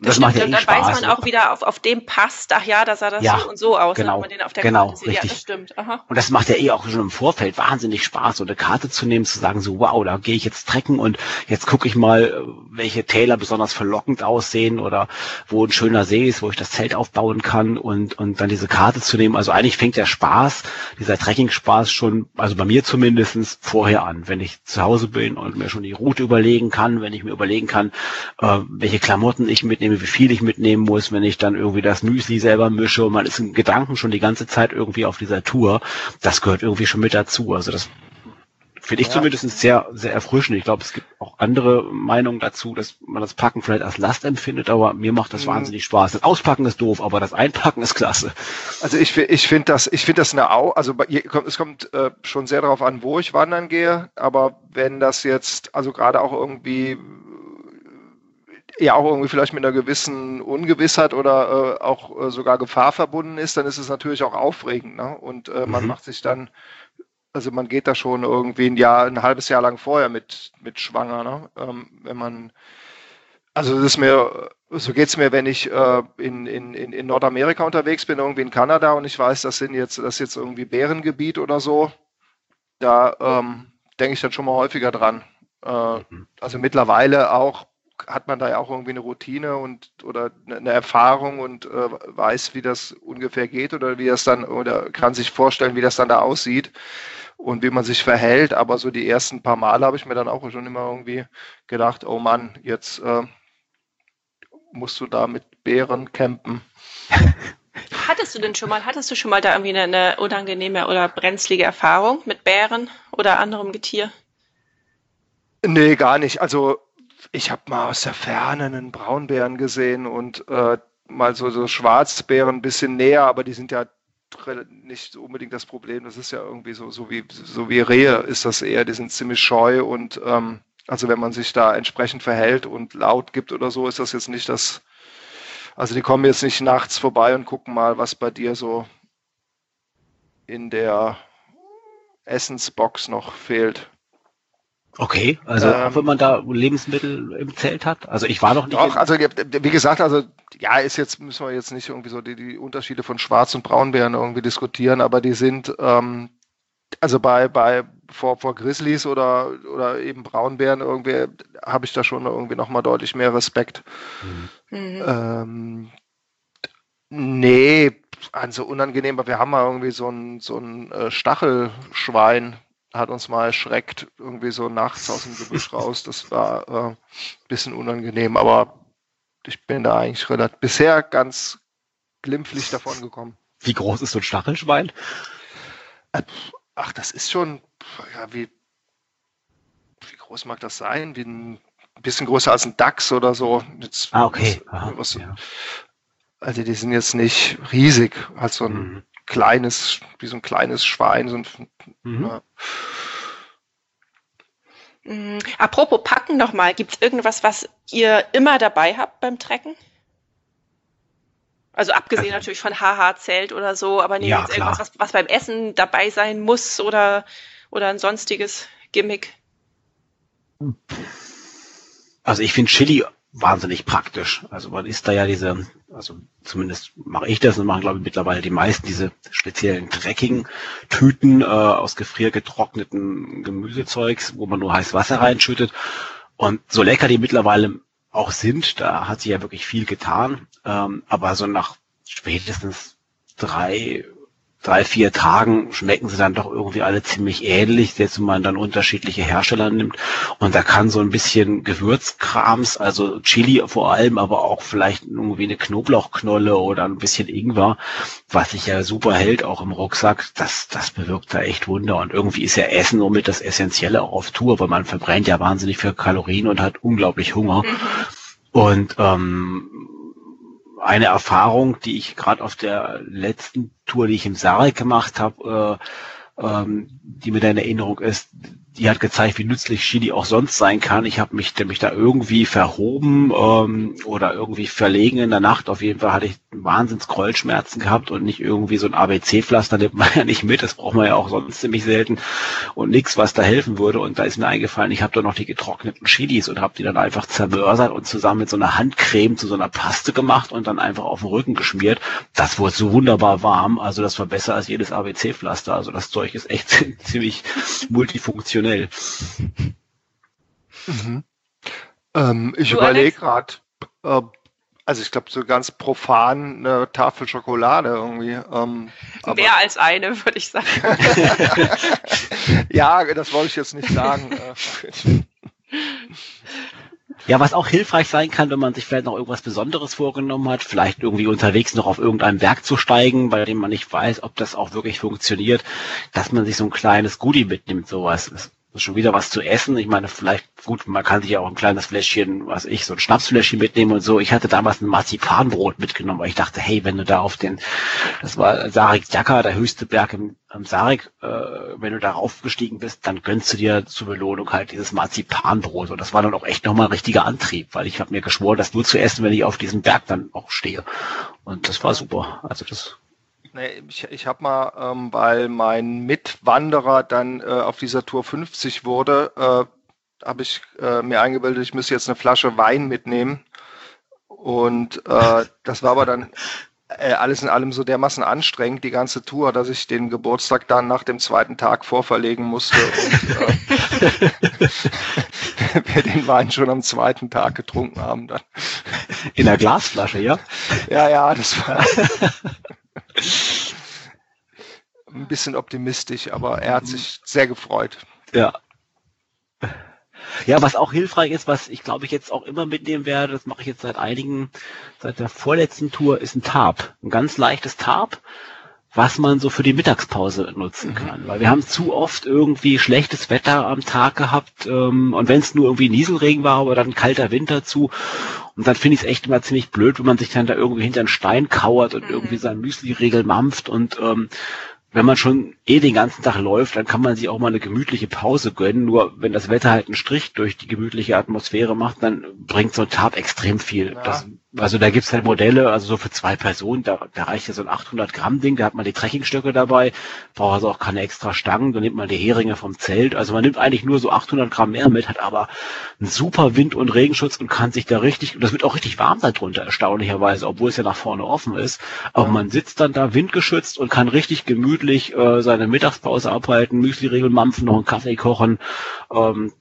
Das, das macht ja eh dann Spaß. weiß man auch wieder auf, auf dem passt, ach ja, da sah das ja, so und so aus, genau, wenn man den auf der genau, Karte sieht. Richtig. Ja, das stimmt. Aha. Und das macht ja eh auch schon im Vorfeld wahnsinnig Spaß, so eine Karte zu nehmen, zu sagen, so wow, da gehe ich jetzt trecken und jetzt gucke ich mal, welche Täler besonders verlockend aussehen oder wo ein schöner See ist, wo ich das Zelt aufbauen kann und, und dann diese Karte zu nehmen. Also eigentlich fängt der Spaß, dieser Trekking-Spaß schon, also bei mir zumindestens vorher an, wenn ich zu Hause bin und mir schon die Route überlegen kann, wenn ich mir überlegen kann, äh, welche Klamotten ich mitnehme, mitnehme, wie viel ich mitnehmen muss, wenn ich dann irgendwie das Müsli selber mische und man ist in Gedanken schon die ganze Zeit irgendwie auf dieser Tour. Das gehört irgendwie schon mit dazu. Also das finde ich ja. zumindest sehr, sehr erfrischend. Ich glaube, es gibt auch andere Meinungen dazu, dass man das Packen vielleicht als Last empfindet, aber mir macht das mhm. wahnsinnig Spaß. Das Auspacken ist doof, aber das Einpacken ist klasse. Also ich, ich finde das, ich finde das eine Au, also es kommt äh, schon sehr darauf an, wo ich wandern gehe, aber wenn das jetzt, also gerade auch irgendwie ja auch irgendwie vielleicht mit einer gewissen Ungewissheit oder äh, auch äh, sogar Gefahr verbunden ist, dann ist es natürlich auch aufregend. Ne? Und äh, man mhm. macht sich dann, also man geht da schon irgendwie ein Jahr, ein halbes Jahr lang vorher mit, mit schwanger, ne? Ähm, wenn man, also das ist mir, so geht's mir, wenn ich äh, in, in, in Nordamerika unterwegs bin, irgendwie in Kanada und ich weiß, das sind jetzt, das ist jetzt irgendwie Bärengebiet oder so, da ähm, denke ich dann schon mal häufiger dran. Äh, mhm. also mittlerweile auch hat man da ja auch irgendwie eine Routine und oder eine Erfahrung und äh, weiß, wie das ungefähr geht oder wie das dann oder kann sich vorstellen, wie das dann da aussieht und wie man sich verhält. Aber so die ersten paar Male habe ich mir dann auch schon immer irgendwie gedacht, oh Mann, jetzt äh, musst du da mit Bären campen. [laughs] Hattest du denn schon mal, hattest du schon mal da irgendwie eine, eine unangenehme oder brenzlige Erfahrung mit Bären oder anderem Getier? Nee, gar nicht. Also ich habe mal aus der Ferne einen Braunbären gesehen und äh, mal so, so Schwarzbären ein bisschen näher, aber die sind ja nicht unbedingt das Problem. Das ist ja irgendwie so, so wie, so wie Rehe ist das eher, die sind ziemlich scheu und ähm, also wenn man sich da entsprechend verhält und laut gibt oder so, ist das jetzt nicht das, also die kommen jetzt nicht nachts vorbei und gucken mal, was bei dir so in der Essensbox noch fehlt. Okay, also ähm, auch wenn man da Lebensmittel im Zelt hat. Also ich war noch nicht. Doch, also wie gesagt, also ja, ist jetzt müssen wir jetzt nicht irgendwie so die, die Unterschiede von Schwarz- und Braunbären irgendwie diskutieren, aber die sind ähm, also bei bei vor vor Grizzlies oder oder eben Braunbären irgendwie habe ich da schon irgendwie noch mal deutlich mehr Respekt. Mhm. Ähm, nee, also unangenehm, aber wir haben mal irgendwie so ein so ein äh, Stachelschwein hat uns mal erschreckt, irgendwie so nachts aus dem Gebüsch raus. Das war äh, ein bisschen unangenehm, aber ich bin da eigentlich relativ bisher ganz glimpflich davon gekommen. Wie groß ist so ein Stachelschwein? Äh, ach, das ist schon, ja, wie, wie groß mag das sein? Wie ein, bisschen größer als ein Dachs oder so. Jetzt, ah, okay. Aha, was, ja. Also die sind jetzt nicht riesig, halt so ein mhm kleines, wie so ein kleines Schwein. So ein, mhm. ja. Mhm. Apropos Packen nochmal, gibt es irgendwas, was ihr immer dabei habt beim Trecken? Also abgesehen also, natürlich von HH-Zelt oder so, aber nee, ja, irgendwas, was, was, beim Essen dabei sein muss oder, oder ein sonstiges Gimmick? Also ich finde Chili wahnsinnig praktisch. Also man ist da ja diese, also zumindest mache ich das und machen glaube ich mittlerweile die meisten diese speziellen Trekking-Tüten äh, aus gefriergetrockneten Gemüsezeugs, wo man nur heiß Wasser reinschüttet. Und so lecker die mittlerweile auch sind, da hat sich ja wirklich viel getan. Ähm, aber so nach spätestens drei drei, vier Tagen schmecken sie dann doch irgendwie alle ziemlich ähnlich, selbst wenn man dann unterschiedliche Hersteller nimmt. Und da kann so ein bisschen Gewürzkrams, also Chili vor allem, aber auch vielleicht irgendwie eine Knoblauchknolle oder ein bisschen Ingwer, was sich ja super hält, auch im Rucksack, das, das bewirkt da echt Wunder. Und irgendwie ist ja Essen somit das Essentielle auch auf Tour, weil man verbrennt ja wahnsinnig viel Kalorien und hat unglaublich Hunger. Mhm. Und ähm, eine Erfahrung, die ich gerade auf der letzten Tour, die ich im Sarek gemacht habe, äh, ähm, die mir da in Erinnerung ist, die hat gezeigt, wie nützlich Chili auch sonst sein kann. Ich habe mich, mich da irgendwie verhoben ähm, oder irgendwie verlegen in der Nacht. Auf jeden Fall hatte ich Wahnsinns Kreuzschmerzen gehabt und nicht irgendwie so ein ABC-Pflaster nimmt man [laughs] ja nicht mit. Das braucht man ja auch sonst ziemlich selten und nichts, was da helfen würde. Und da ist mir eingefallen, ich habe da noch die getrockneten Chilis und habe die dann einfach zerbörsert und zusammen mit so einer Handcreme zu so einer Paste gemacht und dann einfach auf den Rücken geschmiert. Das wurde so wunderbar warm. Also das war besser als jedes ABC-Pflaster. Also das Zeug ist echt [laughs] ziemlich multifunktional sensationell. [laughs] Mhm. Ähm, ich überlege gerade, äh, also ich glaube so ganz profan eine Tafel Schokolade irgendwie. Ähm, Mehr als eine, würde ich sagen. [laughs] ja, das wollte ich jetzt nicht sagen. Äh, [laughs] ja, was auch hilfreich sein kann, wenn man sich vielleicht noch irgendwas Besonderes vorgenommen hat, vielleicht irgendwie unterwegs noch auf irgendeinem Berg zu steigen, bei dem man nicht weiß, ob das auch wirklich funktioniert, dass man sich so ein kleines Goodie mitnimmt, sowas ist schon wieder was zu essen. Ich meine, vielleicht, gut, man kann sich ja auch ein kleines Fläschchen, was ich, so ein Schnapsfläschchen mitnehmen und so. Ich hatte damals ein Marzipanbrot mitgenommen, weil ich dachte, hey, wenn du da auf den, das war Sarik Jaka, der höchste Berg im, im Sarik, äh, wenn du da raufgestiegen bist, dann gönnst du dir zur Belohnung halt dieses Marzipanbrot. Und das war dann auch echt nochmal ein richtiger Antrieb, weil ich habe mir geschworen, das nur zu essen, wenn ich auf diesem Berg dann auch stehe. Und das war super. Also das Nee, ich, ich habe mal, ähm, weil mein Mitwanderer dann äh, auf dieser Tour 50 wurde, äh, habe ich äh, mir eingebildet, ich müsste jetzt eine Flasche Wein mitnehmen. Und äh, das war aber dann äh, alles in allem so dermaßen anstrengend, die ganze Tour, dass ich den Geburtstag dann nach dem zweiten Tag vorverlegen musste und äh, [laughs] wir den Wein schon am zweiten Tag getrunken haben dann. In der Glasflasche, ja? Ja, ja, das war [laughs] ein bisschen optimistisch, aber er hat sich sehr gefreut. Ja. Ja, was auch hilfreich ist, was ich glaube ich jetzt auch immer mitnehmen werde, das mache ich jetzt seit einigen, seit der vorletzten Tour, ist ein Tarp. Ein ganz leichtes Tarp, was man so für die Mittagspause nutzen mhm. kann. Weil wir haben zu oft irgendwie schlechtes Wetter am Tag gehabt ähm, und wenn es nur irgendwie Nieselregen war oder dann kalter Winter zu und dann finde ich es echt immer ziemlich blöd, wenn man sich dann da irgendwie hinter einen Stein kauert und mhm. irgendwie sein Müsli-Regel mampft und ähm, wenn man schon eh den ganzen Tag läuft, dann kann man sich auch mal eine gemütliche Pause gönnen. Nur wenn das Wetter halt einen Strich durch die gemütliche Atmosphäre macht, dann bringt so ein Tab extrem viel. Ja. Das also da gibt's halt Modelle, also so für zwei Personen, da, da reicht ja so ein 800 Gramm Ding, da hat man die Trekkingstöcke dabei, braucht also auch keine extra Stangen, da nimmt man die Heringe vom Zelt, also man nimmt eigentlich nur so 800 Gramm mehr mit, hat aber einen super Wind- und Regenschutz und kann sich da richtig, und das wird auch richtig warm darunter, erstaunlicherweise, obwohl es ja nach vorne offen ist, aber man sitzt dann da windgeschützt und kann richtig gemütlich äh, seine Mittagspause abhalten, Müsli-Regeln mampfen, noch einen Kaffee kochen, ähm,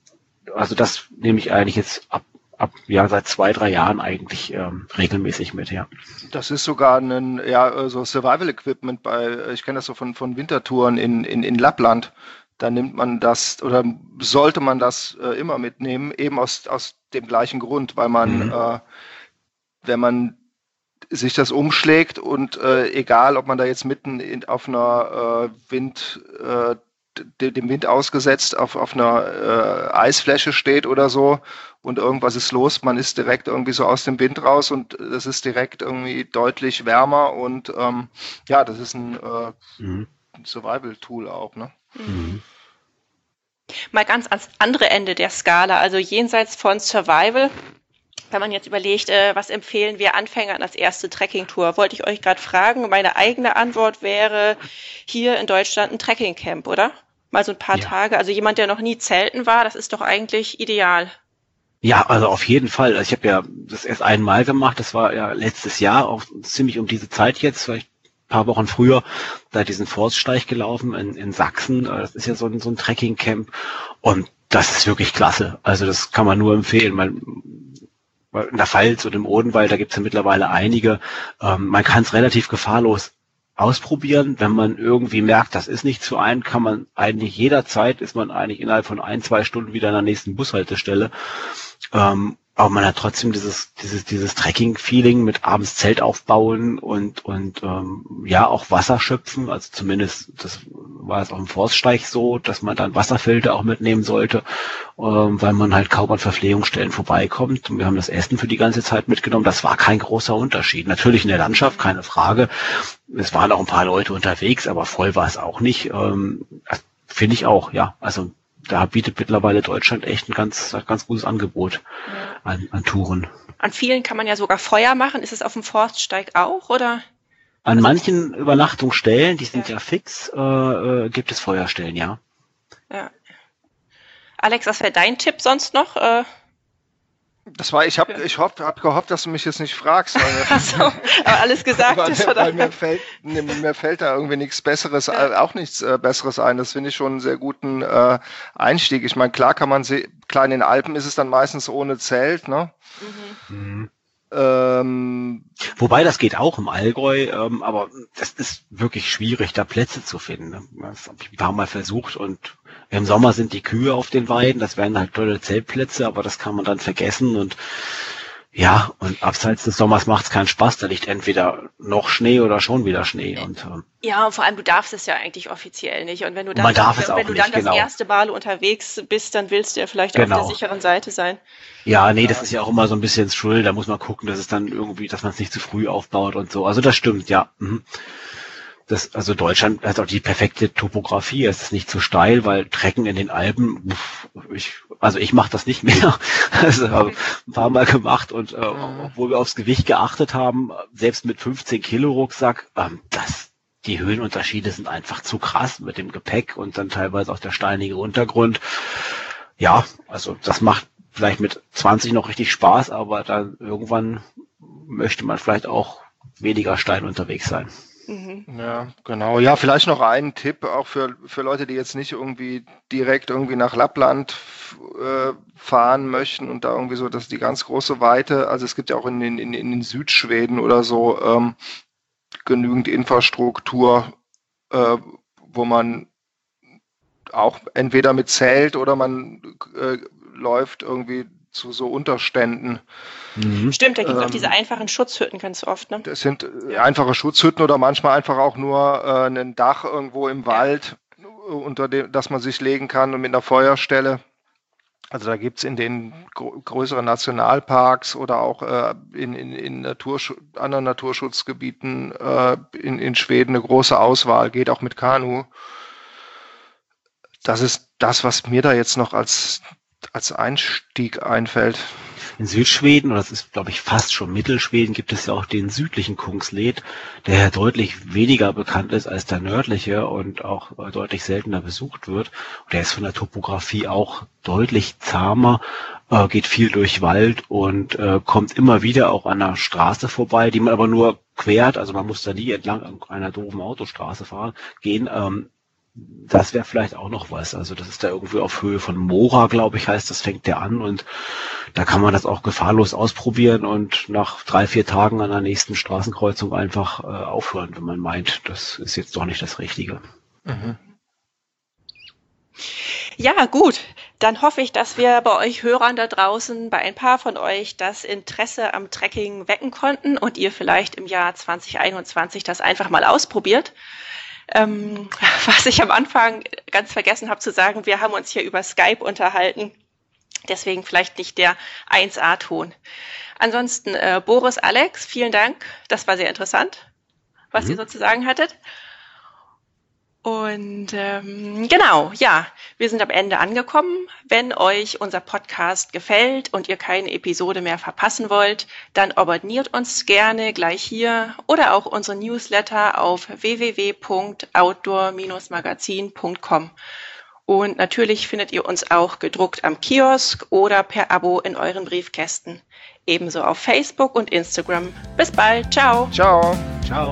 also das nehme ich eigentlich jetzt ab ab ja seit zwei drei Jahren eigentlich ähm, regelmäßig mit ja das ist sogar ein ja so Survival Equipment bei ich kenne das so von von Wintertouren in in, in Lappland da nimmt man das oder sollte man das äh, immer mitnehmen eben aus aus dem gleichen Grund weil man mhm. äh, wenn man sich das umschlägt und äh, egal ob man da jetzt mitten in, auf einer äh, Wind äh, dem Wind ausgesetzt auf, auf einer äh, Eisfläche steht oder so und irgendwas ist los, man ist direkt irgendwie so aus dem Wind raus und es ist direkt irgendwie deutlich wärmer und ähm, ja, das ist ein, äh, mhm. Survival-Tool auch, ne? Mhm. Mal ganz ans andere Ende der Skala, also jenseits von Survival, wenn man jetzt überlegt, äh, was empfehlen wir Anfängern als erste Trekkingtour, wollte ich euch gerade fragen. Meine eigene Antwort wäre hier in Deutschland ein Trekkingcamp, oder? Mal so ein paar ja. Tage. Also jemand, der noch nie zelten war, das ist doch eigentlich ideal. Ja, also auf jeden Fall. Also ich habe ja das erst einmal gemacht. Das war ja letztes Jahr, auch ziemlich um diese Zeit jetzt, vielleicht ein paar Wochen früher, da diesen Forststeig gelaufen in, in Sachsen. Das ist ja so ein, so ein Trekkingcamp. Und das ist wirklich klasse. Also das kann man nur empfehlen. Man, in der Pfalz und im Odenwald, da gibt's ja mittlerweile einige. Ähm, man kann es relativ gefahrlos ausprobieren. Wenn man irgendwie merkt, das ist nichts für einen, kann man eigentlich jederzeit, ist man eigentlich innerhalb von ein, zwei Stunden wieder an der nächsten Bushaltestelle. Ähm, aber man hat trotzdem dieses dieses dieses Trekking-Feeling mit abends Zelt aufbauen und und ähm, ja auch Wasser schöpfen. Also zumindest das war es auch im Forststeig so, dass man dann Wasserfilter auch mitnehmen sollte, ähm, weil man halt kaum an Verpflegungsstellen vorbeikommt. Und wir haben das Essen für die ganze Zeit mitgenommen. Das war kein großer Unterschied. Natürlich in der Landschaft keine Frage. Es waren auch ein paar Leute unterwegs, aber voll war es auch nicht. Ähm, Finde ich auch, ja. Also da bietet mittlerweile Deutschland echt ein ganz, ganz gutes Angebot ja. an, an Touren. An vielen kann man ja sogar Feuer machen. Ist es auf dem Forststeig auch, oder? An manchen Übernachtungsstellen, die sind ja, ja fix, äh, äh, gibt es Feuerstellen, ja. Ja. Alex, was wäre dein Tipp sonst noch? Äh, das war, ich habe ich hab, hab gehofft, dass du mich jetzt nicht fragst. Weil, [laughs] so, aber alles gesagt weil, ist, oder? Weil mir fällt, mir fällt da irgendwie nichts Besseres, ja. Äh, auch nichts äh, Besseres ein. Das finde ich schon einen sehr guten äh, Einstieg. Ich meine, klar kann man sie, klar in den Alpen ist es dann meistens ohne Zelt, ne? Mhm. Mhm. Ähm, Wobei das geht auch im Allgäu, ähm, aber das ist wirklich schwierig, da Plätze zu finden. Ne? Das habe ich ein paar Mal versucht und im Sommer sind die Kühe auf den Weiden, das wären halt tolle Zeltplätze, aber das kann man dann vergessen und Ja, und abseits des Sommers macht es keinen Spaß. Da liegt entweder noch Schnee oder schon wieder Schnee. Und, ähm, ja, und vor allem, du darfst es ja eigentlich offiziell nicht. Und wenn du dann, es wenn, wenn du nicht, dann das genau. erste Mal unterwegs bist, dann willst du ja vielleicht Genau. auf der sicheren Seite sein. ja, nee, das ist ja auch immer so ein bisschen schuld. Da muss man gucken, dass es dann irgendwie, dass man es nicht zu früh aufbaut und so. Also das stimmt, ja. Mhm. Das, also Deutschland hat auch die perfekte Topografie. Es ist nicht zu steil, weil Trecken in den Alpen, ich, also ich mache das nicht mehr. [laughs] Also habe ein paar Mal gemacht und äh, obwohl wir aufs Gewicht geachtet haben, selbst mit 15 Kilo Rucksack, ähm, das, die Höhenunterschiede sind einfach zu krass mit dem Gepäck und dann teilweise auch der steinige Untergrund. Ja, also das macht vielleicht mit 20 noch richtig Spaß, aber dann irgendwann möchte man vielleicht auch weniger steil unterwegs sein. Mhm. Ja, genau. Ja, vielleicht noch einen Tipp auch für, für Leute, die jetzt nicht irgendwie direkt irgendwie nach Lappland äh, fahren möchten und da irgendwie so, dass die ganz große Weite, also es gibt ja auch in den, in, in den Südschweden oder so ähm, genügend Infrastruktur, äh, wo man auch entweder mit Zelt oder man äh, läuft irgendwie zu so Unterständen. Mhm. Stimmt, da gibt es auch Ähm, diese einfachen Schutzhütten ganz oft, ne? Das sind äh, einfache Schutzhütten oder manchmal einfach auch nur äh, ein Dach irgendwo im Wald, äh, unter dem, das man sich legen kann und mit einer Feuerstelle. Also da gibt's in den gro größeren Nationalparks oder auch äh, in, in, in Natursch anderen Naturschutzgebieten äh, in, in Schweden eine große Auswahl, geht auch mit Kanu. Das ist das, was mir da jetzt noch als, als Einstieg einfällt. In Südschweden, oder das ist, glaube ich, fast schon Mittelschweden, gibt es ja auch den südlichen Kungsled, der ja deutlich weniger bekannt ist als der nördliche und auch äh, deutlich seltener besucht wird. Und der ist von der Topografie auch deutlich zahmer, äh, geht viel durch Wald und äh, kommt immer wieder auch an einer Straße vorbei, die man aber nur quert, also man muss da nie entlang einer doofen Autostraße fahren, gehen. Ähm, das wäre vielleicht auch noch was. Also das ist da irgendwie auf Höhe von Mora, glaube ich, heißt das, fängt der an und da kann man das auch gefahrlos ausprobieren und nach drei, vier Tagen an der nächsten Straßenkreuzung einfach äh, aufhören, wenn man meint, das ist jetzt doch nicht das Richtige. Ja, gut. Dann hoffe ich, dass wir bei euch Hörern da draußen, bei ein paar von euch, das Interesse am Trekking wecken konnten und ihr vielleicht im Jahr 2021 das einfach mal ausprobiert. Ähm, [laughs] was ich am Anfang ganz vergessen habe zu sagen, wir haben uns hier über Skype unterhalten. Deswegen vielleicht nicht der 1A-Ton. Ansonsten, äh, Boris, Alex, vielen Dank. Das war sehr interessant, was Mhm. ihr sozusagen hattet. Und ähm, genau, ja, wir sind am Ende angekommen. Wenn euch unser Podcast gefällt und ihr keine Episode mehr verpassen wollt, dann abonniert uns gerne gleich hier oder auch unsere Newsletter auf www.outdoor-magazin.com. Und natürlich findet ihr uns auch gedruckt am Kiosk oder per Abo in euren Briefkästen. Ebenso auf Facebook und Instagram. Bis bald. Ciao. Ciao. Ciao.